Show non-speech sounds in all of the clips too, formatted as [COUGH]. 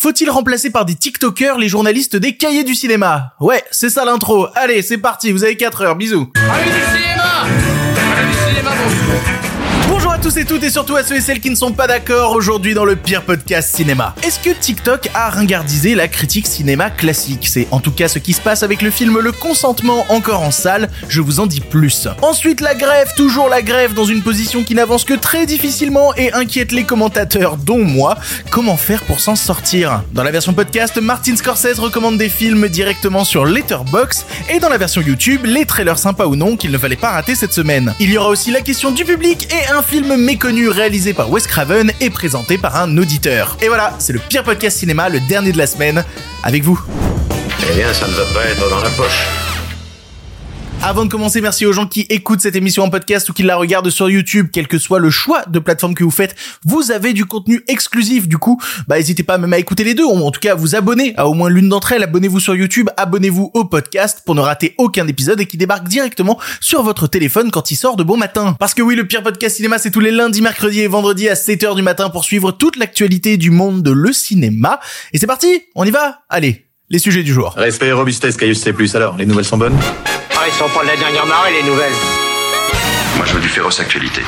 Faut-il remplacer par des TikTokers les journalistes des cahiers du cinéma? Ouais, c'est ça l'intro. Allez, c'est parti, vous avez 4 heures, bisous. Tous et toutes et surtout à ceux et celles qui ne sont pas d'accord aujourd'hui dans le pire podcast cinéma. Est-ce que TikTok a ringardisé la critique cinéma classique? C'est en tout cas ce qui se passe avec le film Le Consentement encore en salle, je vous en dis plus. Ensuite la grève, toujours la grève dans une position qui n'avance que très difficilement et inquiète les commentateurs dont moi. Comment faire pour s'en sortir? Dans la version podcast, Martin Scorsese recommande des films directement sur Letterboxd et dans la version YouTube, les trailers sympas ou non qu'il ne fallait pas rater cette semaine. Il y aura aussi la question du public et un film méconnu réalisé par Wes Craven et présenté par un auditeur. Et voilà, c'est le pire podcast cinéma, le dernier de la semaine, avec vous. Eh bien, ça ne va pas être dans la poche. Avant de commencer, merci aux gens qui écoutent cette émission en podcast ou qui la regardent sur YouTube, quel que soit le choix de plateforme que vous faites, vous avez du contenu exclusif. Du coup, bah n'hésitez pas même à écouter les deux, ou en tout cas à vous abonner à au moins l'une d'entre elles. Abonnez-vous sur YouTube, abonnez-vous au podcast pour ne rater aucun épisode et qui débarque directement sur votre téléphone quand il sort de bon matin. Parce que oui, le pire podcast cinéma, c'est tous les lundis, mercredis et vendredis à 7h du matin pour suivre toute l'actualité du monde de le cinéma. Et c'est parti, on y va? Allez, les sujets du jour. Respect robustesse, Caius C+. Alors, les nouvelles sont bonnes? Ils sont pas de la dernière marée, les nouvelles. Moi, je veux du féroce actualité.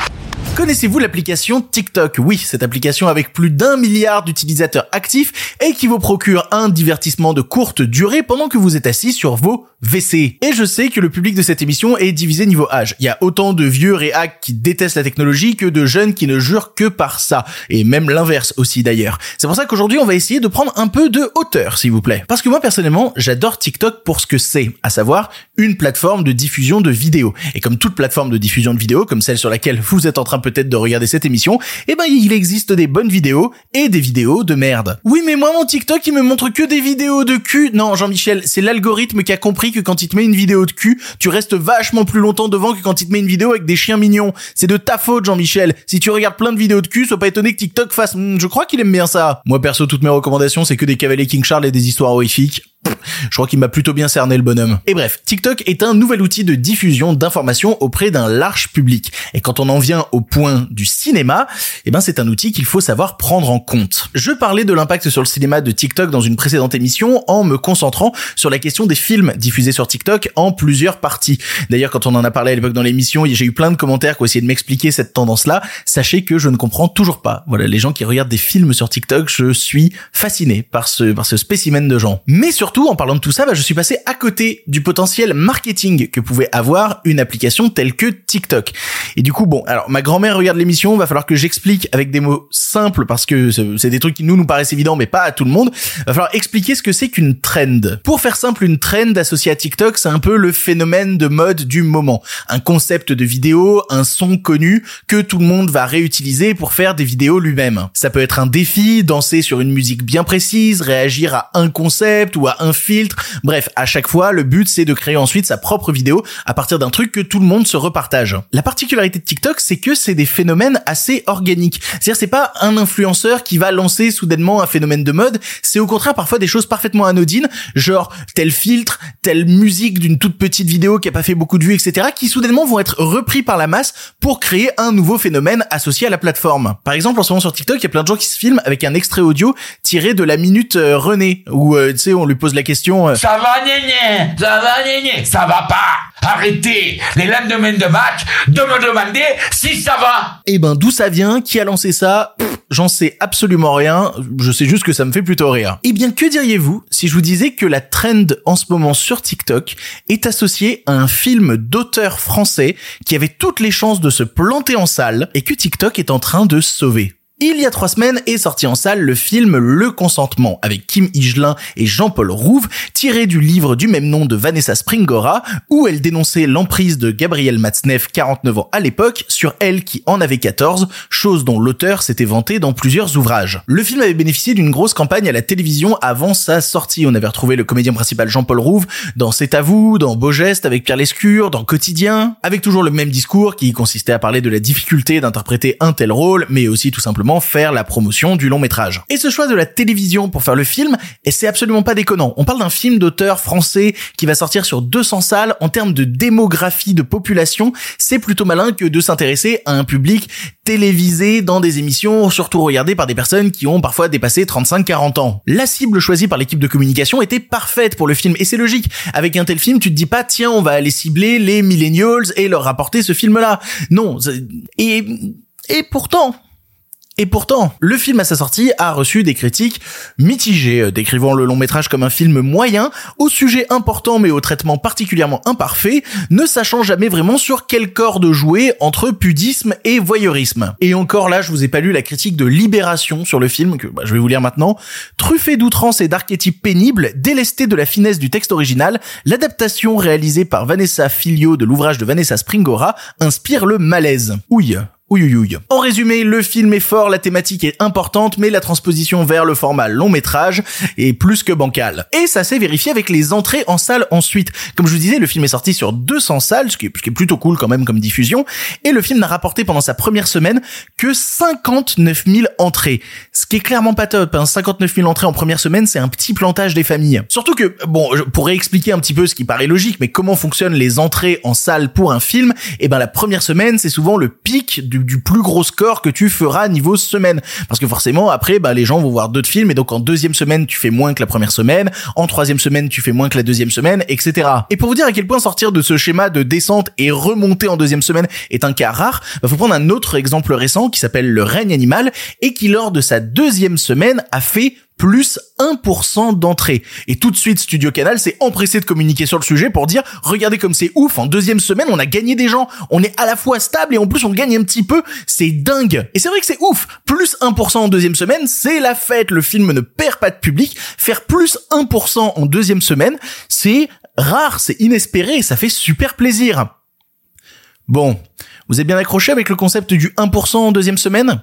Connaissez-vous l'application TikTok? Oui, cette application avec plus d'un milliard d'utilisateurs actifs et qui vous procure un divertissement de courte durée pendant que vous êtes assis sur vos WC. Et je sais que le public de cette émission est divisé niveau âge. Il y a autant de vieux réacs qui détestent la technologie que de jeunes qui ne jurent que par ça. Et même l'inverse aussi d'ailleurs. C'est pour ça qu'aujourd'hui on va essayer de prendre un peu de hauteur s'il vous plaît. Parce que moi personnellement j'adore TikTok pour ce que c'est, à savoir une plateforme de diffusion de vidéos. Et comme toute plateforme de diffusion de vidéos, comme celle sur laquelle vous êtes en train peut-être de regarder cette émission, eh ben il existe des bonnes vidéos et des vidéos de merde. Oui mais moi mon TikTok il me montre que des vidéos de cul. Non Jean-Michel, c'est l'algorithme qui a compris que quand il te met une vidéo de cul, tu restes vachement plus longtemps devant que quand il te met une vidéo avec des chiens mignons. C'est de ta faute Jean-Michel. Si tu regardes plein de vidéos de cul, sois pas étonné que TikTok fasse Hmm, je crois qu'il aime bien ça. Moi perso toutes mes recommandations c'est que des cavaliers King Charles et des histoires horrifiques. Je crois qu'il m'a plutôt bien cerné le bonhomme. Et bref, TikTok est un nouvel outil de diffusion d'informations auprès d'un large public. Et quand on en vient au point du cinéma, eh ben c'est un outil qu'il faut savoir prendre en compte. Je parlais de l'impact sur le cinéma de TikTok dans une précédente émission en me concentrant sur la question des films diffusés sur TikTok en plusieurs parties. D'ailleurs, quand on en a parlé à l'époque dans l'émission, j'ai eu plein de commentaires qui ont essayé de m'expliquer cette tendance-là. Sachez que je ne comprends toujours pas. Voilà, les gens qui regardent des films sur TikTok, je suis fasciné par ce, par ce spécimen de gens. Mais surtout, en parlant de tout ça, bah, je suis passé à côté du potentiel marketing que pouvait avoir une application telle que TikTok. Et du coup, bon, alors ma grand-mère regarde l'émission, va falloir que j'explique avec des mots simples parce que c'est des trucs qui nous nous paraissent évidents mais pas à tout le monde. Va falloir expliquer ce que c'est qu'une trend. Pour faire simple, une trend associée à TikTok, c'est un peu le phénomène de mode du moment. Un concept de vidéo, un son connu que tout le monde va réutiliser pour faire des vidéos lui-même. Ça peut être un défi, danser sur une musique bien précise, réagir à un concept ou à un filtre. Bref, à chaque fois, le but c'est de créer ensuite sa propre vidéo à partir d'un truc que tout le monde se repartage. La particularité de TikTok, c'est que c'est des phénomènes assez organiques. C'est-à-dire c'est pas un influenceur qui va lancer soudainement un phénomène de mode, c'est au contraire parfois des choses parfaitement anodines, genre tel filtre, telle musique d'une toute petite vidéo qui a pas fait beaucoup de vues, etc., qui soudainement vont être repris par la masse pour créer un nouveau phénomène associé à la plateforme. Par exemple, en ce moment sur TikTok, il y a plein de gens qui se filment avec un extrait audio tiré de la minute euh, René, où euh, tu sais, on lui pose la question. euh, Ça va, néné Ça va, néné Ça va pas. Arrêtez. Les lendemains de match de me demander si ça va. Eh ben d'où ça vient? Qui a lancé ça? J'en sais absolument rien, je sais juste que ça me fait plutôt rire. Eh bien que diriez-vous si je vous disais que la trend en ce moment sur TikTok est associée à un film d'auteur français qui avait toutes les chances de se planter en salle et que TikTok est en train de sauver? Il y a trois semaines est sorti en salle le film Le Consentement avec Kim Higelin et Jean-Paul Rouve, tiré du livre du même nom de Vanessa Springora, où elle dénonçait l'emprise de Gabrielle Matzneff, 49 ans à l'époque, sur elle qui en avait 14, chose dont l'auteur s'était vanté dans plusieurs ouvrages. Le film avait bénéficié d'une grosse campagne à la télévision avant sa sortie. On avait retrouvé le comédien principal Jean-Paul Rouve dans C'est à vous, dans Beau Geste avec Pierre Lescure, dans Quotidien, avec toujours le même discours qui consistait à parler de la difficulté d'interpréter un tel rôle, mais aussi tout simplement faire la promotion du long métrage. Et ce choix de la télévision pour faire le film, et c'est absolument pas déconnant. On parle d'un film d'auteur français qui va sortir sur 200 salles en termes de démographie de population. C'est plutôt malin que de s'intéresser à un public télévisé dans des émissions surtout regardées par des personnes qui ont parfois dépassé 35-40 ans. La cible choisie par l'équipe de communication était parfaite pour le film et c'est logique. Avec un tel film, tu te dis pas tiens, on va aller cibler les millennials et leur rapporter ce film-là. Non. Et et pourtant, et pourtant, le film à sa sortie a reçu des critiques mitigées, euh, décrivant le long métrage comme un film moyen, au sujet important mais au traitement particulièrement imparfait, ne sachant jamais vraiment sur quel corde jouer entre pudisme et voyeurisme. Et encore là, je vous ai pas lu la critique de Libération sur le film, que bah, je vais vous lire maintenant. Truffé d'outrance et d'archétypes pénibles, délesté de la finesse du texte original, l'adaptation réalisée par Vanessa Filio de l'ouvrage de Vanessa Springora inspire le malaise. Ouille, en résumé, le film est fort, la thématique est importante, mais la transposition vers le format long métrage est plus que bancale. Et ça s'est vérifié avec les entrées en salle ensuite. Comme je vous disais, le film est sorti sur 200 salles, ce qui, est, plutôt cool quand même comme diffusion, et le film n'a rapporté pendant sa première semaine que 59 000 entrées. Ce qui est clairement pas top, hein. 59 000 entrées en première semaine, c'est un petit plantage des familles. Surtout que, bon, je pourrais expliquer un petit peu ce qui paraît logique, mais comment fonctionnent les entrées en salle pour un film, et eh ben la première semaine, c'est souvent le pic du du plus gros score que tu feras niveau semaine. Parce que forcément, après, bah, les gens vont voir d'autres films et donc en deuxième semaine, tu fais moins que la première semaine, en troisième semaine, tu fais moins que la deuxième semaine, etc. Et pour vous dire à quel point sortir de ce schéma de descente et remonter en deuxième semaine est un cas rare, bah, faut prendre un autre exemple récent qui s'appelle Le règne animal et qui lors de sa deuxième semaine a fait plus 1% d'entrée. Et tout de suite, Studio Canal s'est empressé de communiquer sur le sujet pour dire, regardez comme c'est ouf, en deuxième semaine, on a gagné des gens, on est à la fois stable et en plus on gagne un petit peu, c'est dingue. Et c'est vrai que c'est ouf, plus 1% en deuxième semaine, c'est la fête, le film ne perd pas de public, faire plus 1% en deuxième semaine, c'est rare, c'est inespéré et ça fait super plaisir. Bon, vous êtes bien accroché avec le concept du 1% en deuxième semaine?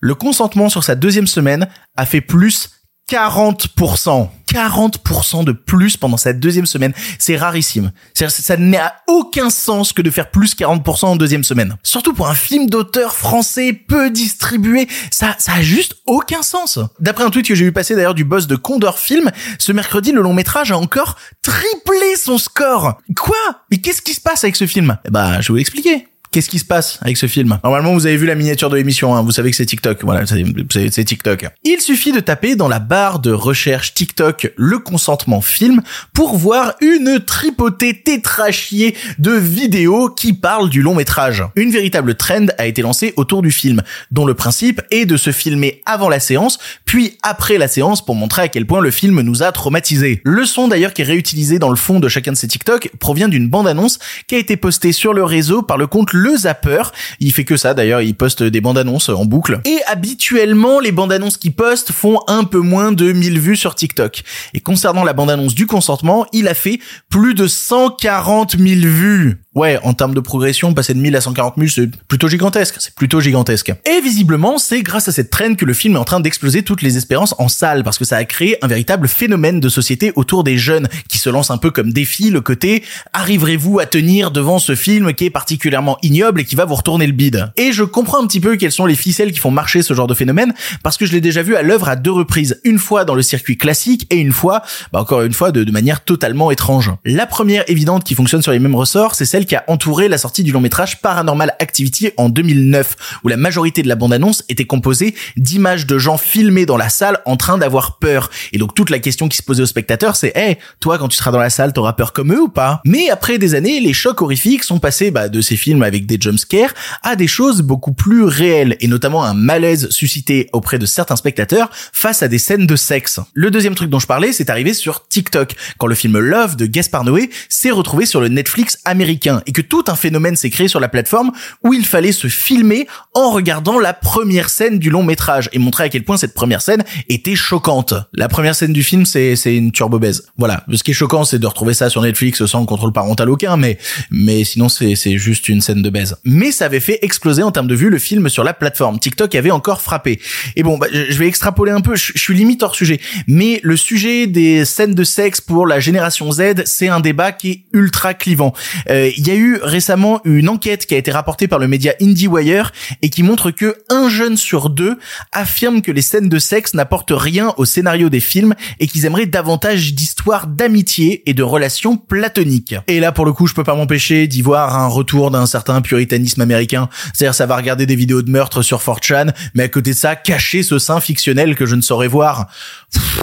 Le consentement sur sa deuxième semaine a fait plus 40%. 40% de plus pendant sa deuxième semaine. C'est rarissime. Ça n'a aucun sens que de faire plus 40% en deuxième semaine. Surtout pour un film d'auteur français peu distribué. Ça, ça a juste aucun sens. D'après un tweet que j'ai vu passer d'ailleurs du boss de Condor Film, ce mercredi, le long métrage a encore triplé son score. Quoi? Mais qu'est-ce qui se passe avec ce film? Bah, je vais vous l'expliquer. Qu'est-ce qui se passe avec ce film? Normalement, vous avez vu la miniature de l'émission, hein. vous savez que c'est TikTok. Voilà, c'est TikTok. Il suffit de taper dans la barre de recherche TikTok le consentement film pour voir une tripotée tétrachier de vidéos qui parlent du long métrage. Une véritable trend a été lancée autour du film, dont le principe est de se filmer avant la séance, puis après la séance pour montrer à quel point le film nous a traumatisés. Le son d'ailleurs qui est réutilisé dans le fond de chacun de ces TikTok provient d'une bande-annonce qui a été postée sur le réseau par le compte le Zapper. Il fait que ça d'ailleurs, il poste des bandes annonces en boucle. Et habituellement, les bandes annonces qu'il poste font un peu moins de 1000 vues sur TikTok. Et concernant la bande annonce du consentement, il a fait plus de 140 000 vues ouais, en termes de progression, passer de 1000 à 140 000, c'est plutôt gigantesque. C'est plutôt gigantesque. Et visiblement, c'est grâce à cette traîne que le film est en train d'exploser toutes les espérances en salle, parce que ça a créé un véritable phénomène de société autour des jeunes, qui se lancent un peu comme défi le côté arriverez-vous à tenir devant ce film qui est particulièrement ignoble et qui va vous retourner le bide. Et je comprends un petit peu quelles sont les ficelles qui font marcher ce genre de phénomène, parce que je l'ai déjà vu à l'œuvre à deux reprises, une fois dans le circuit classique et une fois, bah encore une fois, de, manière totalement étrange. La première évidente qui fonctionne sur les mêmes ressorts, c'est celle qui a entouré la sortie du long métrage Paranormal Activity en 2009, où la majorité de la bande-annonce était composée d'images de gens filmés dans la salle en train d'avoir peur. Et donc toute la question qui se posait aux spectateurs, c'est hey, toi quand tu seras dans la salle, t'auras peur comme eux ou pas? Mais après des années, les chocs horrifiques sont passés bah, de ces films avec des jumpscares à des choses beaucoup plus réelles, et notamment un malaise suscité auprès de certains spectateurs face à des scènes de sexe. Le deuxième truc dont je parlais, c'est arrivé sur TikTok, quand le film Love de Gaspar Noé s'est retrouvé sur le Netflix américain et que tout un phénomène s'est créé sur la plateforme où il fallait se filmer en regardant la première scène du long métrage et montrer à quel point cette première scène était choquante. La première scène du film, c'est c'est une turbo baise. Voilà. Ce qui est choquant, c'est de retrouver ça sur Netflix sans contrôle parental aucun, mais mais sinon c'est c'est juste une scène de baise. Mais ça avait fait exploser en termes de vues le film sur la plateforme. TikTok avait encore frappé. Et bon, bah, je vais extrapoler un peu, je, je suis limite hors sujet. Mais le sujet des scènes de sexe pour la génération Z, c'est un débat qui est ultra clivant. Euh, Il y a eu récemment une enquête qui a été rapportée par le média IndieWire et qui montre que un jeune sur deux affirme que les scènes de sexe n'apportent rien au scénario des films et qu'ils aimeraient davantage d'histoires d'amitié et de relations platoniques. Et là, pour le coup, je peux pas m'empêcher d'y voir un retour d'un certain puritanisme américain. C'est-à-dire, ça va regarder des vidéos de meurtre sur 4chan, mais à côté de ça, cacher ce sein fictionnel que je ne saurais voir.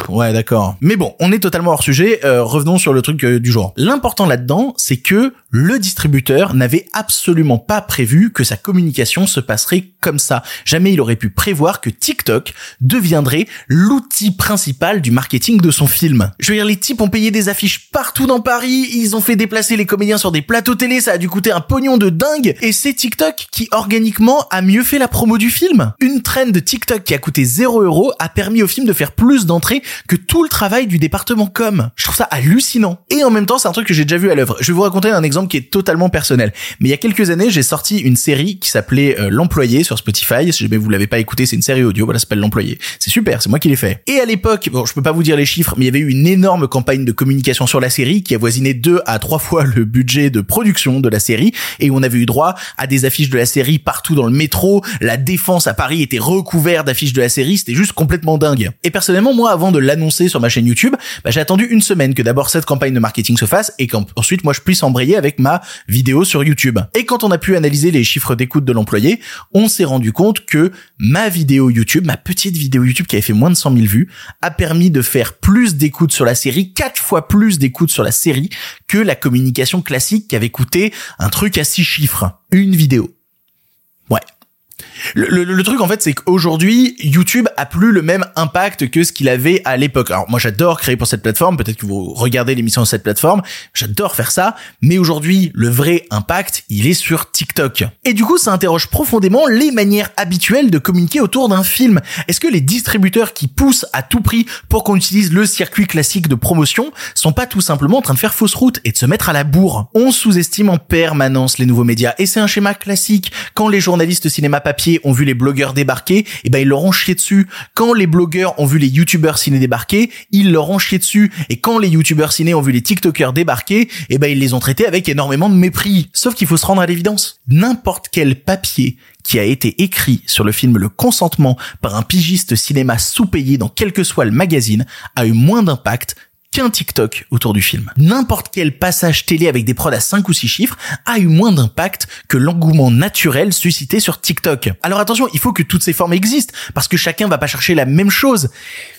Ouais, d'accord. Mais bon, on est totalement hors sujet. euh, revenons sur le truc euh, du jour. L'important là-dedans, c'est que le distributeur n'avait absolument pas prévu que sa communication se passerait comme ça. Jamais il aurait pu prévoir que TikTok deviendrait l'outil principal du marketing de son film. Je veux dire, les types ont payé des affiches partout dans Paris, ils ont fait déplacer les comédiens sur des plateaux télé, ça a dû coûter un pognon de dingue, et c'est TikTok qui organiquement a mieux fait la promo du film. Une trend de TikTok qui a coûté 0 euros a permis au film de faire plus que tout le travail du département com. Je trouve ça hallucinant. Et en même temps, c'est un truc que j'ai déjà vu à l'œuvre. Je vais vous raconter un exemple qui est totalement personnel. Mais il y a quelques années, j'ai sorti une série qui s'appelait euh, L'Employé sur Spotify. Si jamais vous l'avez pas écouté, c'est une série audio. Voilà, ça s'appelle L'Employé. C'est super, c'est moi qui l'ai fait. Et à l'époque, bon, je peux pas vous dire les chiffres, mais il y avait eu une énorme campagne de communication sur la série qui avoisinait deux à trois fois le budget de production de la série et on avait eu droit à des affiches de la série partout dans le métro. La défense à Paris était recouverte d'affiches de la série. C'était juste complètement dingue. Et personnellement, moi, avant de l'annoncer sur ma chaîne YouTube, bah, j'ai attendu une semaine que d'abord cette campagne de marketing se fasse et qu'ensuite moi je puisse embrayer avec ma vidéo sur YouTube. Et quand on a pu analyser les chiffres d'écoute de l'employé, on s'est rendu compte que ma vidéo YouTube, ma petite vidéo YouTube qui avait fait moins de 100 000 vues, a permis de faire plus d'écoutes sur la série, quatre fois plus d'écoutes sur la série que la communication classique qui avait coûté un truc à six chiffres. Une vidéo. Ouais. Le, truc en fait c'est qu'aujourd'hui YouTube a plus le même impact que ce qu'il avait à l'époque. Alors moi j'adore créer pour cette plateforme, peut-être que vous regardez l'émission sur cette plateforme, j'adore faire ça, mais aujourd'hui le vrai impact il est sur TikTok. Et du coup ça interroge profondément les manières habituelles de communiquer autour d'un film. Est-ce que les distributeurs qui poussent à tout prix pour qu'on utilise le circuit classique de promotion sont pas tout simplement en train de faire fausse route et de se mettre à la bourre? On sous-estime en permanence les nouveaux médias et c'est un schéma classique. Quand les journalistes cinéma papier ont vu les blogueurs débarquer, et ben ils leur ont dessus. Quand les blogueurs ont vu les youtubeurs ciné débarquer, ils leur ont dessus. Et quand les youtubeurs ciné ont vu les tiktokers débarquer, et ben ils les ont traités avec énormément de mépris. Sauf qu'il faut se rendre à l'évidence. N'importe quel papier qui a été écrit sur le film Le Consentement par un pigiste cinéma sous-payé dans quel que soit le magazine a eu moins d'impact TikTok autour du film. N'importe quel passage télé avec des prods à 5 ou 6 chiffres a eu moins d'impact que l'engouement naturel suscité sur TikTok. Alors attention, il faut que toutes ces formes existent, parce que chacun va pas chercher la même chose.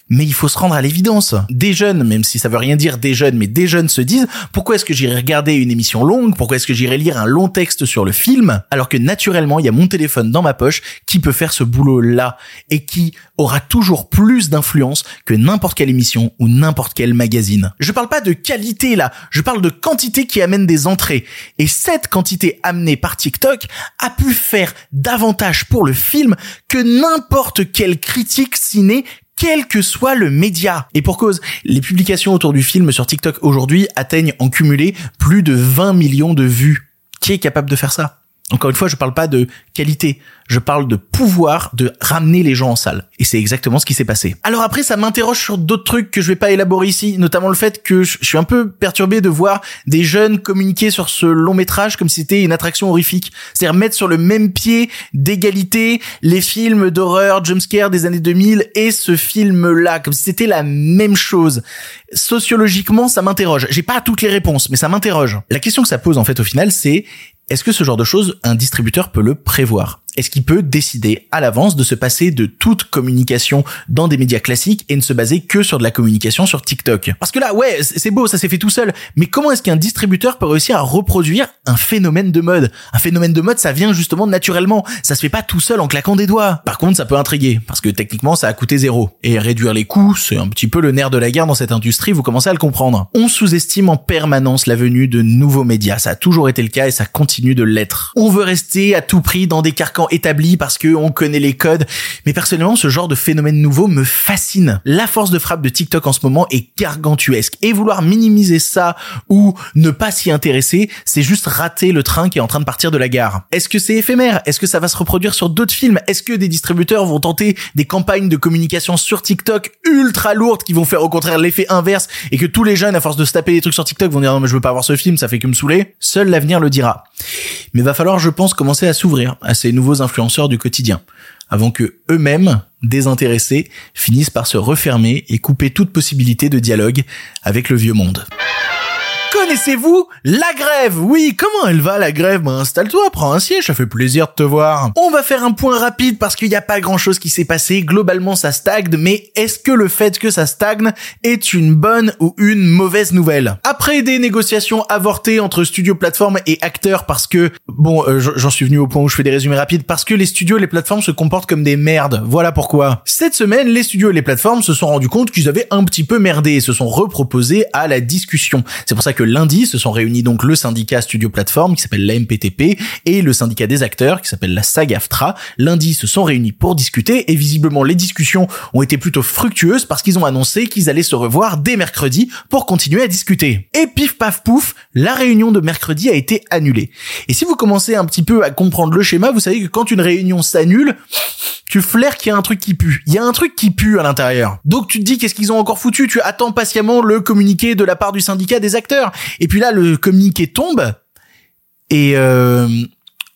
Mais il faut se rendre à l'évidence. Des jeunes, même si ça veut rien dire des jeunes, mais des jeunes se disent, pourquoi est-ce que j'irai regarder une émission longue? Pourquoi est-ce que j'irai lire un long texte sur le film? Alors que naturellement, il y a mon téléphone dans ma poche qui peut faire ce boulot-là et qui aura toujours plus d'influence que n'importe quelle émission ou n'importe quel magazine. Je parle pas de qualité là, je parle de quantité qui amène des entrées. Et cette quantité amenée par TikTok a pu faire davantage pour le film que n'importe quelle critique ciné quel que soit le média. Et pour cause, les publications autour du film sur TikTok aujourd'hui atteignent en cumulé plus de 20 millions de vues. Qui est capable de faire ça? Encore une fois, je parle pas de qualité, je parle de pouvoir de ramener les gens en salle. Et c'est exactement ce qui s'est passé. Alors après, ça m'interroge sur d'autres trucs que je vais pas élaborer ici, notamment le fait que je je suis un peu perturbé de voir des jeunes communiquer sur ce long métrage comme si c'était une attraction horrifique. C'est-à-dire mettre sur le même pied d'égalité les films d'horreur, jumpscare des années 2000 et ce film-là, comme si c'était la même chose. Sociologiquement, ça m'interroge. J'ai pas toutes les réponses, mais ça m'interroge. La question que ça pose en fait au final, c'est est-ce que ce genre de choses, un distributeur peut le prévoir? Est-ce qu'il peut décider à l'avance de se passer de toute communication dans des médias classiques et ne se baser que sur de la communication sur TikTok? Parce que là, ouais, c'est beau, ça s'est fait tout seul, mais comment est-ce qu'un distributeur peut réussir à reproduire un phénomène de mode? Un phénomène de mode, ça vient justement naturellement, ça se fait pas tout seul en claquant des doigts. Par contre, ça peut intriguer, parce que techniquement, ça a coûté zéro. Et réduire les coûts, c'est un petit peu le nerf de la guerre dans cette industrie, vous commencez à le comprendre. On sous-estime en permanence la venue de nouveaux médias, ça a toujours été le cas et ça continue de l'être. On veut rester à tout prix dans des carcans tellement établi parce que on connaît les codes. Mais personnellement, ce genre de phénomène nouveau me fascine. La force de frappe de TikTok en ce moment est gargantuesque. Et vouloir minimiser ça ou ne pas s'y intéresser, c'est juste rater le train qui est en train de partir de la gare. Est-ce que c'est éphémère? Est-ce que ça va se reproduire sur d'autres films? Est-ce que des distributeurs vont tenter des campagnes de communication sur TikTok ultra lourdes qui vont faire au contraire l'effet inverse et que tous les jeunes, à force de se taper des trucs sur TikTok, vont dire non mais je veux pas voir ce film, ça fait que me saouler? Seul l'avenir le dira. Mais va falloir, je pense, commencer à s'ouvrir à ces nouveaux influenceurs du quotidien avant que eux-mêmes, désintéressés, finissent par se refermer et couper toute possibilité de dialogue avec le vieux monde. Connaissez-vous la grève? Oui, comment elle va la grève? Ben installe-toi, prends un siège, ça fait plaisir de te voir. On va faire un point rapide parce qu'il n'y a pas grand-chose qui s'est passé. Globalement, ça stagne, mais est-ce que le fait que ça stagne est une bonne ou une mauvaise nouvelle? Après des négociations avortées entre studios, plateformes et acteurs, parce que bon, euh, j'en suis venu au point où je fais des résumés rapides, parce que les studios et les plateformes se comportent comme des merdes. Voilà pourquoi. Cette semaine, les studios et les plateformes se sont rendus compte qu'ils avaient un petit peu merdé et se sont reproposés à la discussion. C'est pour ça que lundi se sont réunis donc le syndicat Studio Plateforme qui s'appelle la MPTP et le syndicat des acteurs qui s'appelle la SAGAFTRA. Lundi se sont réunis pour discuter et visiblement les discussions ont été plutôt fructueuses parce qu'ils ont annoncé qu'ils allaient se revoir dès mercredi pour continuer à discuter. Et pif paf pouf, la réunion de mercredi a été annulée. Et si vous commencez un petit peu à comprendre le schéma, vous savez que quand une réunion s'annule, tu flaires qu'il y a un truc qui pue. Il y a un truc qui pue à l'intérieur. Donc tu te dis qu'est-ce qu'ils ont encore foutu? Tu attends patiemment le communiqué de la part du syndicat des acteurs. Et puis là, le communiqué tombe. Et euh...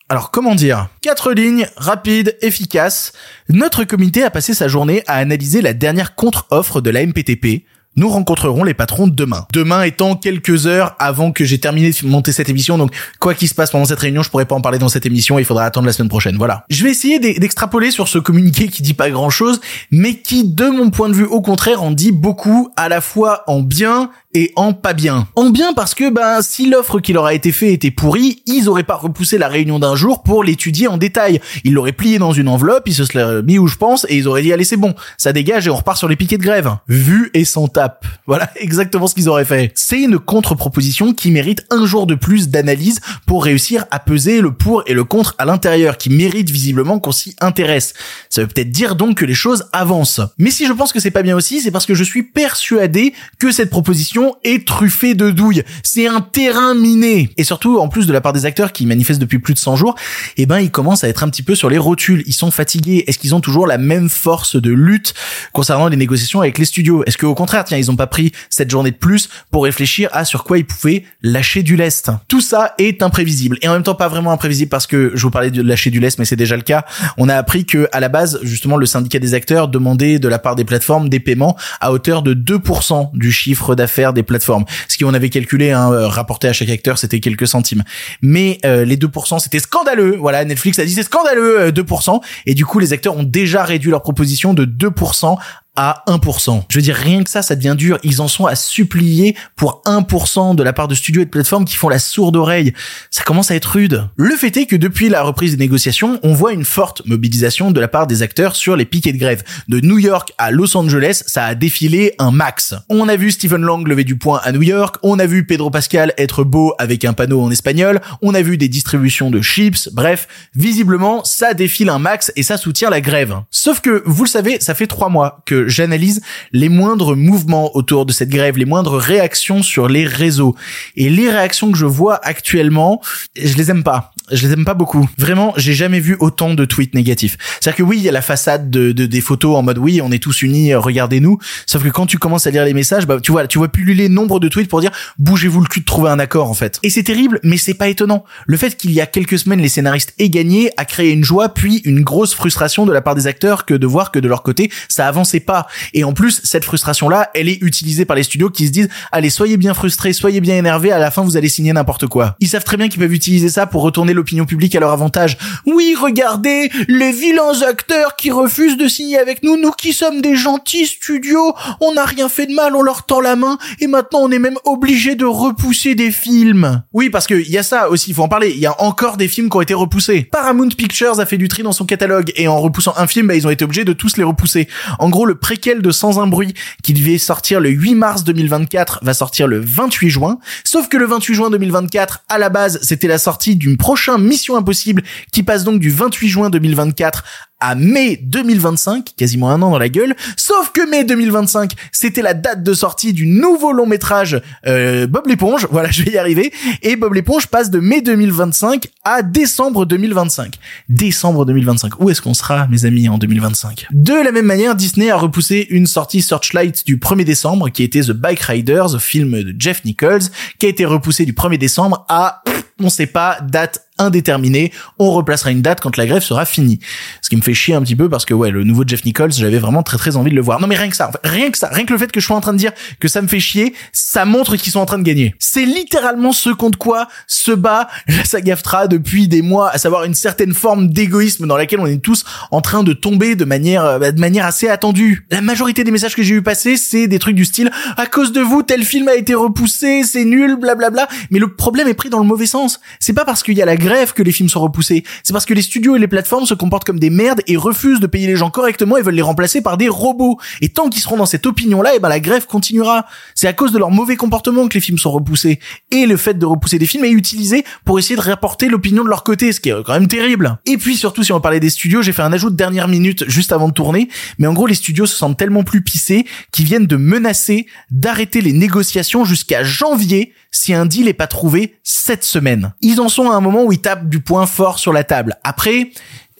alors comment dire? Quatre lignes, rapides, efficaces. Notre comité a passé sa journée à analyser la dernière contre-offre de la MPTP nous rencontrerons les patrons demain. Demain étant quelques heures avant que j'ai terminé de monter cette émission, donc quoi qu'il se passe pendant cette réunion, je pourrais pas en parler dans cette émission, il faudra attendre la semaine prochaine. Voilà. Je vais essayer d'extrapoler sur ce communiqué qui dit pas grand chose, mais qui, de mon point de vue, au contraire, en dit beaucoup, à la fois en bien et en pas bien. En bien parce que ben si l'offre qui leur a été faite était pourrie, ils auraient pas repoussé la réunion d'un jour pour l'étudier en détail. Ils l'auraient plié dans une enveloppe, ils se seraient mis où je pense et ils auraient dit allez c'est bon, ça dégage et on repart sur les piquets de grève. Vu et sans tape. [LAUGHS] Voilà exactement ce qu'ils auraient fait. C'est une contre-proposition qui mérite un jour de plus d'analyse pour réussir à peser le pour et le contre à l'intérieur, qui mérite visiblement qu'on s'y intéresse. Ça veut peut-être dire donc que les choses avancent. Mais si je pense que c'est pas bien aussi, c'est parce que je suis persuadé que cette proposition est truffé de douille. C'est un terrain miné. Et surtout, en plus de la part des acteurs qui manifestent depuis plus de 100 jours, eh ben, ils commencent à être un petit peu sur les rotules. Ils sont fatigués. Est-ce qu'ils ont toujours la même force de lutte concernant les négociations avec les studios? Est-ce qu'au contraire, tiens, ils ont pas pris cette journée de plus pour réfléchir à sur quoi ils pouvaient lâcher du lest? Tout ça est imprévisible. Et en même temps, pas vraiment imprévisible parce que je vous parlais de lâcher du lest, mais c'est déjà le cas. On a appris que, à la base, justement, le syndicat des acteurs demandait de la part des plateformes des paiements à hauteur de 2% du chiffre d'affaires des plateformes. Ce qui on avait calculé, hein, euh, rapporté à chaque acteur, c'était quelques centimes. Mais euh, les 2%, c'était scandaleux. Voilà, Netflix a dit c'est scandaleux 2%. Euh, Et du coup, les acteurs ont déjà réduit leur proposition de 2% à 1%. Je veux dire, rien que ça, ça devient dur. Ils en sont à supplier pour 1% de la part de studios et de plateformes qui font la sourde oreille. Ça commence à être rude. Le fait est que depuis la reprise des négociations, on voit une forte mobilisation de la part des acteurs sur les piquets de grève. De New York à Los Angeles, ça a défilé un max. On a vu Stephen Lang lever du poing à New York, on a vu Pedro Pascal être beau avec un panneau en espagnol, on a vu des distributions de chips, bref, visiblement, ça défile un max et ça soutient la grève. Sauf que, vous le savez, ça fait trois mois que j'analyse les moindres mouvements autour de cette grève, les moindres réactions sur les réseaux. Et les réactions que je vois actuellement, je les aime pas. Je les aime pas beaucoup. Vraiment, j'ai jamais vu autant de tweets négatifs. C'est-à-dire que oui, il y a la façade de, de, des photos en mode oui, on est tous unis, euh, regardez-nous. Sauf que quand tu commences à lire les messages, bah tu vois, tu vois pulluler nombre de tweets pour dire bougez-vous le cul de trouver un accord en fait. Et c'est terrible, mais c'est pas étonnant. Le fait qu'il y a quelques semaines les scénaristes aient gagné a créé une joie puis une grosse frustration de la part des acteurs que de voir que de leur côté ça avançait pas. Et en plus, cette frustration-là, elle est utilisée par les studios qui se disent, allez, soyez bien frustrés, soyez bien énervés, à la fin, vous allez signer n'importe quoi. Ils savent très bien qu'ils peuvent utiliser ça pour retourner l'opinion publique à leur avantage. Oui, regardez, les vilains acteurs qui refusent de signer avec nous, nous qui sommes des gentils studios, on n'a rien fait de mal, on leur tend la main, et maintenant on est même obligé de repousser des films. Oui, parce que y a ça aussi, il faut en parler, il y a encore des films qui ont été repoussés. Paramount Pictures a fait du tri dans son catalogue, et en repoussant un film, bah, ils ont été obligés de tous les repousser. En gros, le préquel de Sans un bruit, qui devait sortir le 8 mars 2024, va sortir le 28 juin. Sauf que le 28 juin 2024, à la base, c'était la sortie d'une prochaine Mission Impossible qui passe donc du 28 juin 2024 à mai 2025, quasiment un an dans la gueule. Sauf que mai 2025, c'était la date de sortie du nouveau long métrage euh, Bob l'éponge. [LAUGHS] Voilà, je vais y arriver. Et Bob l'éponge passe de mai 2025 à décembre 2025. Décembre 2025. Où est-ce qu'on sera, mes amis, en 2025 De la même manière, Disney a repoussé une sortie Searchlight du 1er décembre, qui était The Bike Riders, film de Jeff Nichols, qui a été repoussé du 1er décembre à, on sait pas, date indéterminé. On replacera une date quand la grève sera finie. Ce qui me fait chier un petit peu parce que ouais, le nouveau Jeff Nichols, j'avais vraiment très très envie de le voir. Non mais rien que ça, rien que ça, rien que le fait que je sois en train de dire que ça me fait chier, ça montre qu'ils sont en train de gagner. C'est littéralement ce contre quoi se bat la SAGAFTRA depuis des mois, à savoir une certaine forme d'égoïsme dans laquelle on est tous en train de tomber de manière euh, de manière assez attendue. La majorité des messages que j'ai eu passer, c'est des trucs du style à cause de vous tel film a été repoussé, c'est nul, blablabla. Mais le problème est pris dans le mauvais sens. C'est pas parce qu'il y a la grève que les films sont repoussés. C'est parce que les studios et les plateformes se comportent comme des merdes et refusent de payer les gens correctement et veulent les remplacer par des robots. Et tant qu'ils seront dans cette opinion-là, et eh ben la grève continuera. C'est à cause de leur mauvais comportement que les films sont repoussés. Et le fait de repousser des films est utilisé pour essayer de rapporter l'opinion de leur côté, ce qui est quand même terrible. Et puis surtout, si on parlait des studios, j'ai fait un ajout de dernière minute juste avant de tourner. Mais en gros, les studios se sentent tellement plus pissés qu'ils viennent de menacer d'arrêter les négociations jusqu'à janvier si un deal est pas trouvé cette semaine. Ils en sont à un moment où ils tapent du point fort sur la table. Après,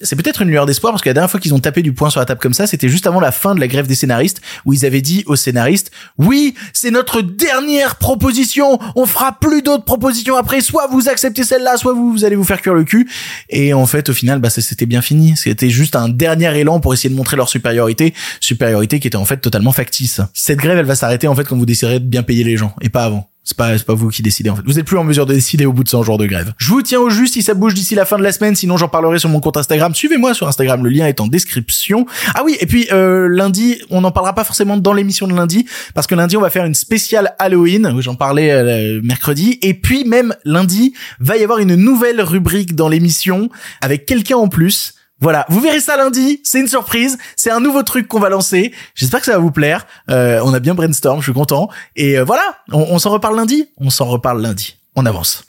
c'est peut-être une lueur d'espoir parce que la dernière fois qu'ils ont tapé du poing sur la table comme ça, c'était juste avant la fin de la grève des scénaristes où ils avaient dit aux scénaristes "Oui, c'est notre dernière proposition, on fera plus d'autres propositions après, soit vous acceptez celle-là, soit vous, vous allez vous faire cuire le cul." Et en fait, au final, bah c'était bien fini, c'était juste un dernier élan pour essayer de montrer leur supériorité, supériorité qui était en fait totalement factice. Cette grève, elle va s'arrêter en fait quand vous déciderez de bien payer les gens et pas avant. C'est pas, pas vous qui décidez en fait. Vous êtes plus en mesure de décider au bout de 100 jours de grève. Je vous tiens au juste si ça bouge d'ici la fin de la semaine, sinon j'en parlerai sur mon compte Instagram. Suivez-moi sur Instagram, le lien est en description. Ah oui, et puis euh, lundi, on n'en parlera pas forcément dans l'émission de lundi, parce que lundi on va faire une spéciale Halloween, j'en parlais euh, mercredi, et puis même lundi, va y avoir une nouvelle rubrique dans l'émission avec quelqu'un en plus. Voilà, vous verrez ça lundi, c'est une surprise, c'est un nouveau truc qu'on va lancer. J'espère que ça va vous plaire. Euh, on a bien brainstorm, je suis content. Et euh, voilà, on, on s'en reparle lundi. On s'en reparle lundi. On avance.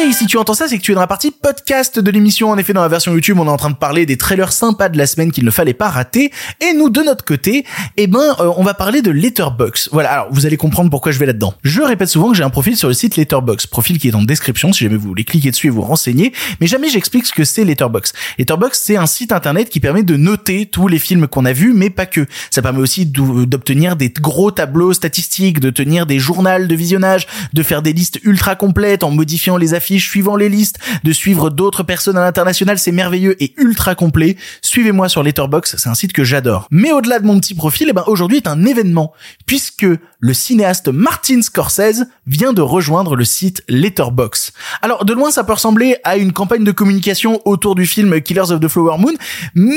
Hey, si tu entends ça, c'est que tu es dans la partie podcast de l'émission. En effet, dans la version YouTube, on est en train de parler des trailers sympas de la semaine qu'il ne fallait pas rater. Et nous, de notre côté, eh ben, euh, on va parler de Letterbox. Voilà. Alors, vous allez comprendre pourquoi je vais là-dedans. Je répète souvent que j'ai un profil sur le site Letterbox, profil qui est en description si jamais vous voulez cliquer dessus et vous renseigner. Mais jamais j'explique ce que c'est Letterbox. Letterbox, c'est un site internet qui permet de noter tous les films qu'on a vus, mais pas que. Ça permet aussi d'obtenir des gros tableaux statistiques, de tenir des journaux de visionnage, de faire des listes ultra complètes en modifiant les affiches suivant les listes, de suivre d'autres personnes à l'international, c'est merveilleux et ultra complet. Suivez-moi sur Letterbox, c'est un site que j'adore. Mais au-delà de mon petit profil, eh ben aujourd'hui est un événement puisque le cinéaste Martin Scorsese vient de rejoindre le site Letterbox. Alors de loin ça peut ressembler à une campagne de communication autour du film Killers of the Flower Moon, mais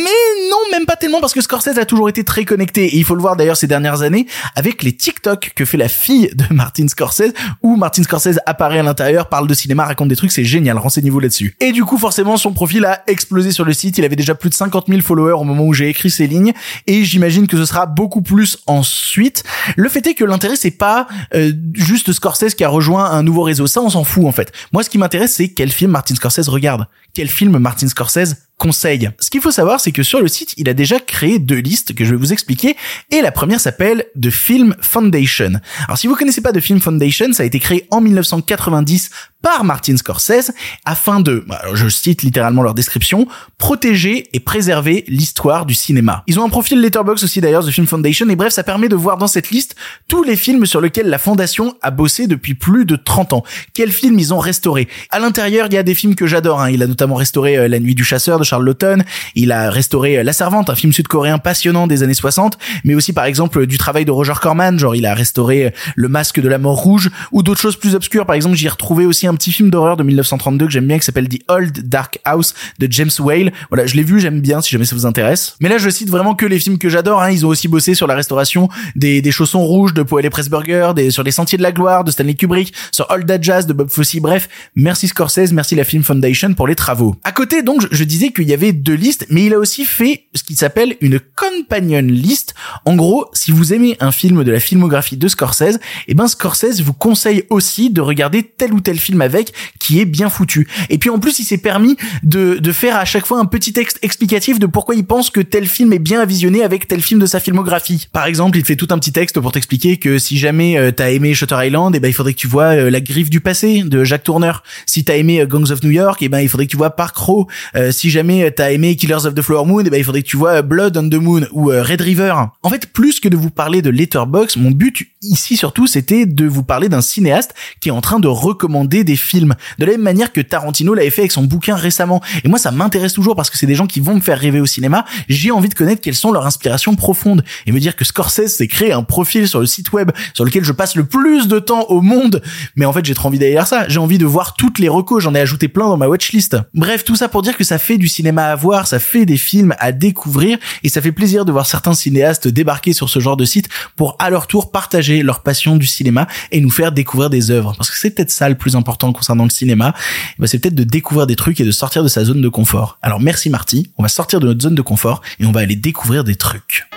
non même pas tellement parce que Scorsese a toujours été très connecté et il faut le voir d'ailleurs ces dernières années avec les TikTok que fait la fille de [LAUGHS] Martin Scorsese où Martin Scorsese apparaît à l'intérieur, parle de cinéma, raconte des trucs, c'est génial, renseignez-vous là-dessus. Et du coup forcément son profil a explosé sur le site, il avait déjà plus de 50 000 followers au moment où j'ai écrit ces lignes et j'imagine que ce sera beaucoup plus ensuite. Le fait est que l'intérêt c'est pas euh, juste Scorsese qui a rejoint un nouveau réseau, ça on s'en fout en fait. Moi ce qui m'intéresse c'est quel film Martin Scorsese regarde, quel film Martin Scorsese Ce qu'il faut savoir, c'est que sur le site, il a déjà créé deux listes que je vais vous expliquer. Et la première s'appelle The Film Foundation. Alors, si vous connaissez pas The Film Foundation, ça a été créé en 1990 par Martin Scorsese afin de, bah, je cite littéralement leur description, protéger et préserver l'histoire du cinéma. Ils ont un profil letterbox aussi d'ailleurs, The Film Foundation, et bref, ça permet de voir dans cette liste tous les films sur lesquels la fondation a bossé depuis plus de 30 ans. Quels films ils ont restaurés? À l'intérieur, il y a des films que j'adore. Hein. Il a notamment restauré euh, La Nuit du Chasseur de Charles Laughton. Il a restauré La Servante, un film sud-coréen passionnant des années 60, mais aussi par exemple du travail de Roger Corman, genre il a restauré euh, Le Masque de la Mort Rouge, ou d'autres choses plus obscures. Par exemple, j'y ai retrouvé aussi un petit film d'horreur de 1932 que j'aime bien qui s'appelle The Old Dark House de James Whale. Voilà, je l'ai vu, j'aime bien si jamais ça vous intéresse. Mais là, je cite vraiment que les films que j'adore. Hein. Ils ont aussi bossé sur la restauration des, des chaussons rouges de Poel et Pressburger, sur les Sentiers de la Gloire de Stanley Kubrick, sur Old Jazz de Bob Fosse. Bref, merci Scorsese, merci la Film Foundation pour les travaux. À côté, donc, je disais que qu'il y avait deux listes, mais il a aussi fait ce qui s'appelle une companion list. En gros, si vous aimez un film de la filmographie de Scorsese, eh ben Scorsese vous conseille aussi de regarder tel ou tel film avec qui est bien foutu. Et puis en plus, il s'est permis de, de faire à chaque fois un petit texte explicatif de pourquoi il pense que tel film est bien à visionner avec tel film de sa filmographie. Par exemple, il fait tout un petit texte pour t'expliquer que si jamais euh, t'as aimé Shutter Island, eh ben il faudrait que tu vois euh, La Griffe du passé de Jack Turner. Si t'as aimé euh, Gangs of New York, eh ben il faudrait que tu vois Park Row. si jamais t'as aimé Killers of the Flower Moon, eh ben il faudrait que tu vois Blood on the Moon ou Red River. En fait, plus que de vous parler de Letterbox, mon but ici surtout c'était de vous parler d'un cinéaste qui est en train de recommander des films de la même manière que Tarantino l'avait fait avec son bouquin récemment. Et moi ça m'intéresse toujours parce que c'est des gens qui vont me faire rêver au cinéma. J'ai envie de connaître quelles sont leurs inspirations profondes et me dire que Scorsese s'est créé un profil sur le site web sur lequel je passe le plus de temps au monde. Mais en fait j'ai trop envie d'aller ça. J'ai envie de voir toutes les recos. J'en ai ajouté plein dans ma watchlist. Bref tout ça pour dire que ça fait du cinéma à voir, ça fait des films à découvrir et ça fait plaisir de voir certains cinéastes débarquer sur ce genre de site pour à leur tour partager leur passion du cinéma et nous faire découvrir des œuvres. Parce que c'est peut-être ça le plus important concernant le cinéma. Eh ben, c'est peut-être de découvrir des trucs et de sortir de sa zone de confort. Alors merci Marty, on va sortir de notre zone de confort et on va aller découvrir des trucs.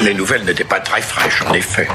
Les nouvelles n'étaient pas très fraîches, en effet.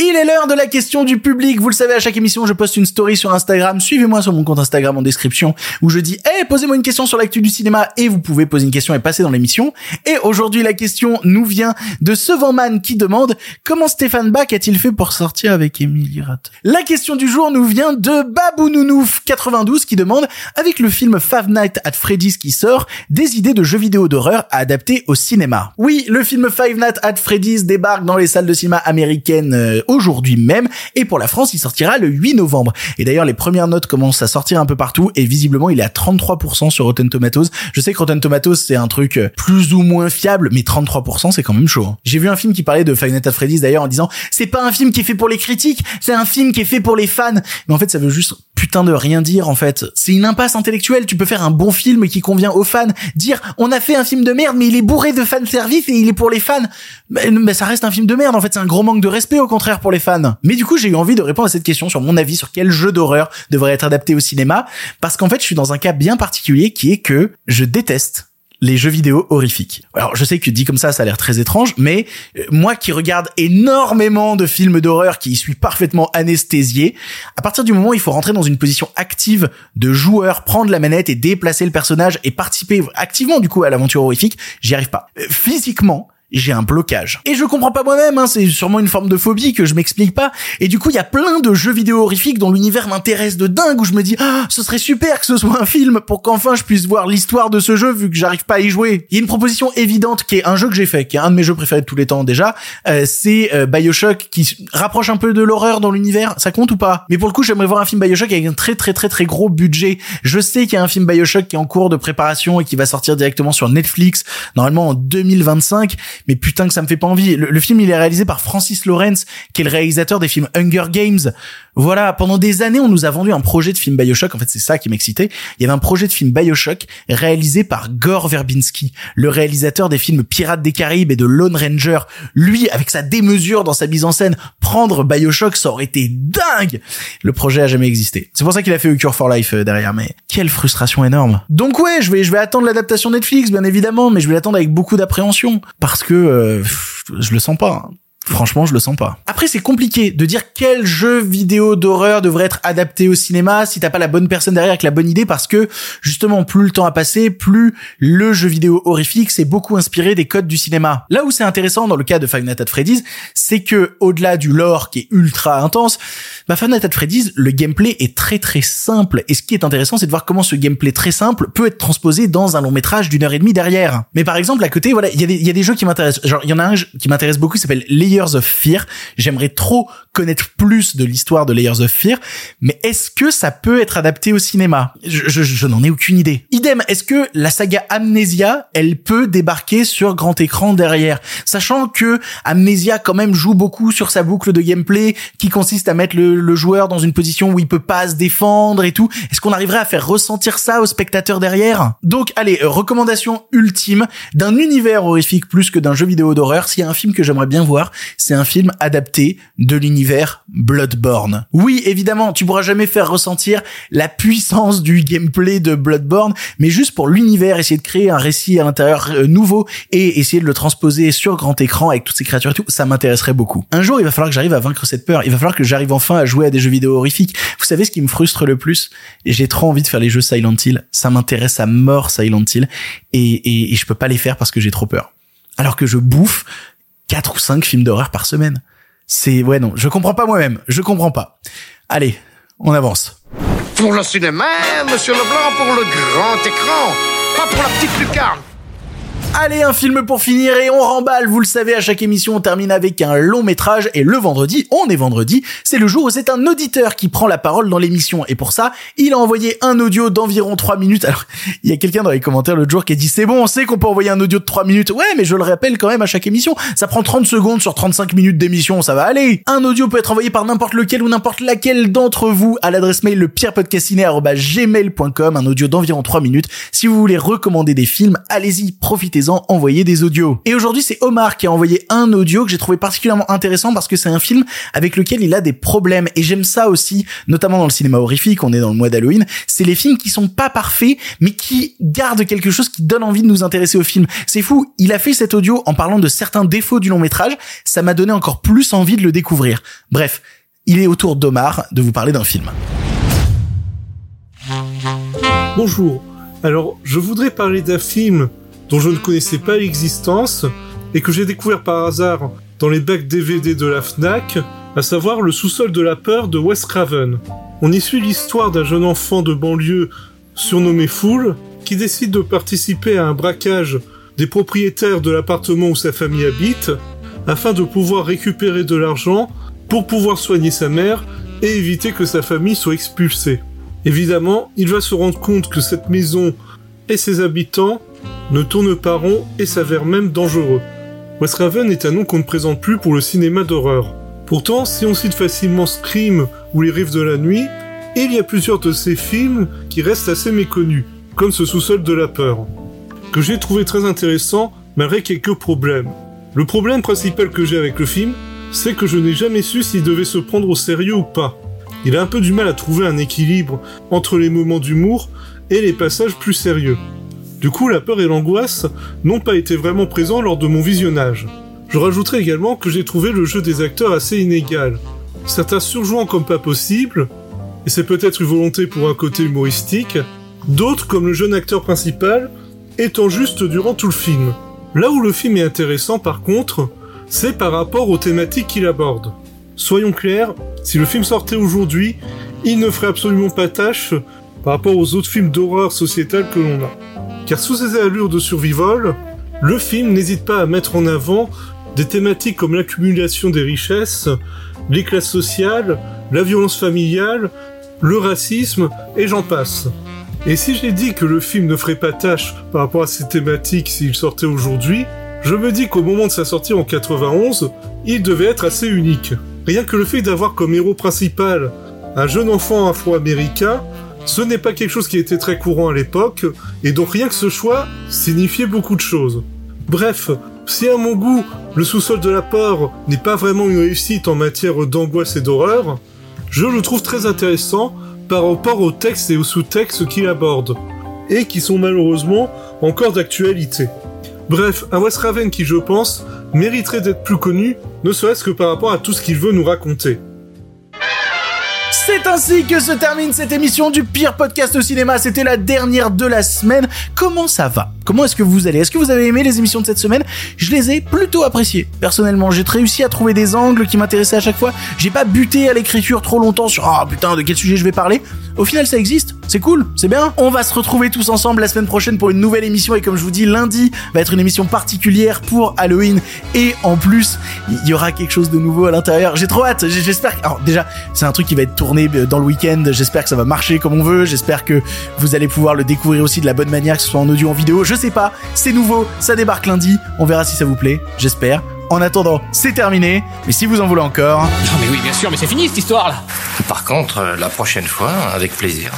Il est l'heure de la question du public. Vous le savez, à chaque émission, je poste une story sur Instagram. Suivez-moi sur mon compte Instagram en description où je dis, hey, posez-moi une question sur l'actu du cinéma et vous pouvez poser une question et passer dans l'émission. Et aujourd'hui, la question nous vient de Sevanman qui demande comment Stéphane Bach a-t-il fait pour sortir avec Emily Ratt La question du jour nous vient de Babounounouf 92 qui demande, avec le film Five Nights at Freddy's qui sort, des idées de jeux vidéo d'horreur à adapter au cinéma? Oui, le film Five Nights at Freddy's débarque dans les salles de cinéma américaines euh, aujourd'hui même et pour la France il sortira le 8 novembre. Et d'ailleurs les premières notes commencent à sortir un peu partout et visiblement il est à 33% sur Rotten Tomatoes. Je sais que Rotten Tomatoes c'est un truc euh, plus ou moins fiable mais 33% c'est quand même chaud. Hein. J'ai vu un film qui parlait de Five Nights Freddy's d'ailleurs en disant c'est pas un film qui est fait pour les critiques, c'est un film qui est fait pour les fans. Mais en fait ça veut juste putain de rien dire en fait. C'est une impasse intellectuelle. Tu peux faire un bon film qui convient aux fans. Dire on a fait un film de merde mais il est bourré de fan service et il est pour les fans. Mais, mais ça reste un film de merde en fait. C'est un gros manque de respect au contraire pour les fans. Mais du coup j'ai eu envie de répondre à cette question sur mon avis sur quel jeu d'horreur devrait être adapté au cinéma parce qu'en fait je suis dans un cas bien particulier qui est que je déteste les jeux vidéo horrifiques. Alors je sais que dit comme ça, ça a l'air très étrange, mais euh, moi qui regarde énormément de films d'horreur, qui y suis parfaitement anesthésié, à partir du moment où il faut rentrer dans une position active de joueur, prendre la manette et déplacer le personnage et participer activement du coup à l'aventure horrifique, j'y arrive pas. Euh, physiquement, j'ai un blocage. Et je comprends pas moi-même, hein, c'est sûrement une forme de phobie que je m'explique pas. Et du coup, il y a plein de jeux vidéo horrifiques dont l'univers m'intéresse de dingue, où je me dis, ah, ce serait super que ce soit un film pour qu'enfin je puisse voir l'histoire de ce jeu vu que j'arrive pas à y jouer. Il y a une proposition évidente qui est un jeu que j'ai fait, qui est un de mes jeux préférés de tous les temps déjà, euh, c'est euh, Bioshock qui rapproche un peu de l'horreur dans l'univers. Ça compte ou pas? Mais pour le coup, j'aimerais voir un film Bioshock avec un très très très très gros budget. Je sais qu'il y a un film Bioshock qui est en cours de préparation et qui va sortir directement sur Netflix, normalement en 2025 mais putain que ça me fait pas envie. Le, film, il est réalisé par Francis Lawrence, qui est le réalisateur des films Hunger Games. Voilà, pendant des années, on nous a vendu un projet de film Bioshock. En fait, c'est ça qui m'excitait. Il y avait un projet de film Bioshock réalisé par Gore Verbinski, le réalisateur des films Pirates des Caraïbes et de Lone Ranger. Lui, avec sa démesure dans sa mise en scène, prendre Bioshock, ça aurait été dingue. Le projet a jamais existé. C'est pour ça qu'il a fait Cure for Life euh, derrière. Mais quelle frustration énorme. Donc ouais, je vais, je vais attendre l'adaptation Netflix, bien évidemment, mais je vais l'attendre avec beaucoup d'appréhension parce que euh, je le sens pas. Franchement, je le sens pas. Après, c'est compliqué de dire quel jeu vidéo d'horreur devrait être adapté au cinéma si t'as pas la bonne personne derrière avec la bonne idée parce que, justement, plus le temps a passé, plus le jeu vidéo horrifique s'est beaucoup inspiré des codes du cinéma. Là où c'est intéressant dans le cas de Five Nights Freddy's, c'est que, au-delà du lore qui est ultra intense, bah, Five Nights Freddy's, le gameplay est très très simple. Et ce qui est intéressant, c'est de voir comment ce gameplay très simple peut être transposé dans un long métrage d'une heure et demie derrière. Mais par exemple, à côté, voilà, il y, a des, y a des jeux qui m'intéressent. Genre, il y en a un qui m'intéresse beaucoup, qui s'appelle Layers of Fear. J'aimerais trop connaître plus de l'histoire de Layers of Fear, mais est-ce que ça peut être adapté au cinéma? Je, je, je n'en ai aucune idée. Idem, est-ce que la saga Amnesia, elle peut débarquer sur grand écran derrière? Sachant que Amnesia quand même joue beaucoup sur sa boucle de gameplay qui consiste à mettre le, le joueur dans une position où il peut pas se défendre et tout Est-ce qu'on arriverait à faire ressentir ça au spectateur derrière? Donc allez, euh, recommandation ultime d'un univers horrifique plus que d'un jeu vidéo d'horreur. S'il y a un film que j'aimerais bien voir, c'est un film adapté de l'univers Bloodborne. Oui, évidemment, tu pourras jamais faire ressentir la puissance du gameplay de Bloodborne, mais juste pour l'univers, essayer de créer un récit à l'intérieur euh, nouveau et essayer de le transposer sur grand écran avec toutes ces créatures et tout, ça m'intéresserait beaucoup. Un jour, il va falloir que j'arrive à vaincre cette peur. Il va falloir que j'arrive enfin à jouer à des jeux vidéo horrifiques. Vous savez ce qui me frustre le plus? J'ai trop envie de faire les jeux Silent Hill. Ça m'intéresse à mort Silent Hill et, et, et je peux pas les faire parce que j'ai trop peur. Alors que je bouffe quatre ou cinq films d'horreur par semaine. C'est ouais non, je comprends pas moi-même, je comprends pas. Allez, on avance. Pour le cinéma, monsieur Leblanc, pour le grand écran, pas pour la petite lucarne. Allez, un film pour finir et on remballe. Vous le savez, à chaque émission, on termine avec un long métrage et le vendredi, on est vendredi, c'est le jour où c'est un auditeur qui prend la parole dans l'émission. Et pour ça, il a envoyé un audio d'environ 3 minutes. Alors, [LAUGHS] il y a quelqu'un dans les commentaires l'autre jour qui a dit c'est bon, on sait qu'on peut envoyer un audio de 3 minutes. Ouais, mais je le rappelle quand même à chaque émission. Ça prend 30 secondes sur 35 minutes d'émission, ça va aller. Un audio peut être envoyé par n'importe lequel ou n'importe laquelle d'entre vous à l'adresse mail le un audio d'environ 3 minutes. Si vous voulez recommander des films, allez-y, profitez-en, des audios. Et aujourd'hui, c'est Omar qui a envoyé un audio que j'ai trouvé particulièrement intéressant parce que c'est un film avec lequel il a des problèmes et j'aime ça aussi, notamment dans le cinéma horrifique, on est dans le mois d'Halloween, c'est les films qui sont pas parfaits mais qui gardent quelque chose qui donne envie de nous intéresser au film. C'est fou, il a fait cet audio en parlant de certains défauts du long métrage, ça m'a donné encore plus envie de le découvrir. Bref, il est autour d'Omar de vous parler d'un film. Bonjour. Alors, je voudrais parler d'un film dont je ne connaissais pas l'existence et que j'ai découvert par hasard dans les bacs DVD de la FNAC, à savoir Le sous-sol de la peur de Wes Craven. On y suit l'histoire d'un jeune enfant de banlieue surnommé Fool qui décide de participer à un braquage des propriétaires de l'appartement où sa famille habite afin de pouvoir récupérer de l'argent pour pouvoir soigner sa mère et éviter que sa famille soit expulsée. Évidemment, il va se rendre compte que cette maison et ses habitants ne tournent pas rond et s'avèrent même dangereux. Wes Craven est un nom qu'on ne présente plus pour le cinéma d'horreur. Pourtant, si on cite facilement Scream ou Les Rives de la Nuit, il y a plusieurs de ces films qui restent assez méconnus, comme ce sous-sol de la peur, que j'ai trouvé très intéressant malgré quelques problèmes. Le problème principal que j'ai avec le film, c'est que je n'ai jamais su s'il devait se prendre au sérieux ou pas. Il a un peu du mal à trouver un équilibre entre les moments d'humour et les passages plus sérieux. Du coup, la peur et l'angoisse n'ont pas été vraiment présents lors de mon visionnage. Je rajouterai également que j'ai trouvé le jeu des acteurs assez inégal. Certains surjouant comme pas possible, et c'est peut-être une volonté pour un côté humoristique, d'autres comme le jeune acteur principal, étant juste durant tout le film. Là où le film est intéressant par contre, c'est par rapport aux thématiques qu'il aborde. Soyons clairs, si le film sortait aujourd'hui, il ne ferait absolument pas tâche par rapport aux autres films d'horreur sociétale que l'on a. Car sous ses allures de survival, le film n'hésite pas à mettre en avant des thématiques comme l'accumulation des richesses, les classes sociales, la violence familiale, le racisme, et j'en passe. Et si j'ai dit que le film ne ferait pas tâche par rapport à ces thématiques s'il sortait aujourd'hui, je me dis qu'au moment de sa sortie en 91, il devait être assez unique. Rien que le fait d'avoir comme héros principal un jeune enfant afro-américain, ce n'est pas quelque chose qui était très courant à l'époque, et donc rien que ce choix signifiait beaucoup de choses. Bref, si à mon goût, le sous-sol de la peur n'est pas vraiment une réussite en matière d'angoisse et d'horreur, je le trouve très intéressant par rapport au texte et au sous-texte qu'il aborde, et qui sont malheureusement encore d'actualité. Bref, un Wes Raven qui, je pense, mériterait d'être plus connu, ne serait-ce que par rapport à tout ce qu'il veut nous raconter. C'est ainsi que se termine cette émission du pire podcast au cinéma. C'était la dernière de la semaine. Comment ça va? Comment est-ce que vous allez? Est-ce que vous avez aimé les émissions de cette semaine? Je les ai plutôt appréciées. Personnellement, j'ai réussi à trouver des angles qui m'intéressaient à chaque fois. J'ai pas buté à l'écriture trop longtemps sur ah putain de quel sujet je vais parler. Au final, ça existe. C'est cool, c'est bien. On va se retrouver tous ensemble la semaine prochaine pour une nouvelle émission et comme je vous dis, lundi va être une émission particulière pour Halloween et en plus, il y aura quelque chose de nouveau à l'intérieur. J'ai trop hâte. J'espère. Alors déjà, c'est un truc qui va être tourné euh, dans le week-end. J'espère que ça va marcher comme on veut. J'espère que vous allez pouvoir le découvrir aussi de la bonne manière, que ce soit en audio, en vidéo. Sais pas. C'est nouveau. Ça débarque lundi. On verra si ça vous plaît. J'espère. En attendant, c'est terminé, mais si vous en voulez encore, Non mais oui, bien sûr, mais c'est fini cette histoire là Par contre, euh, la prochaine fois, avec plaisir.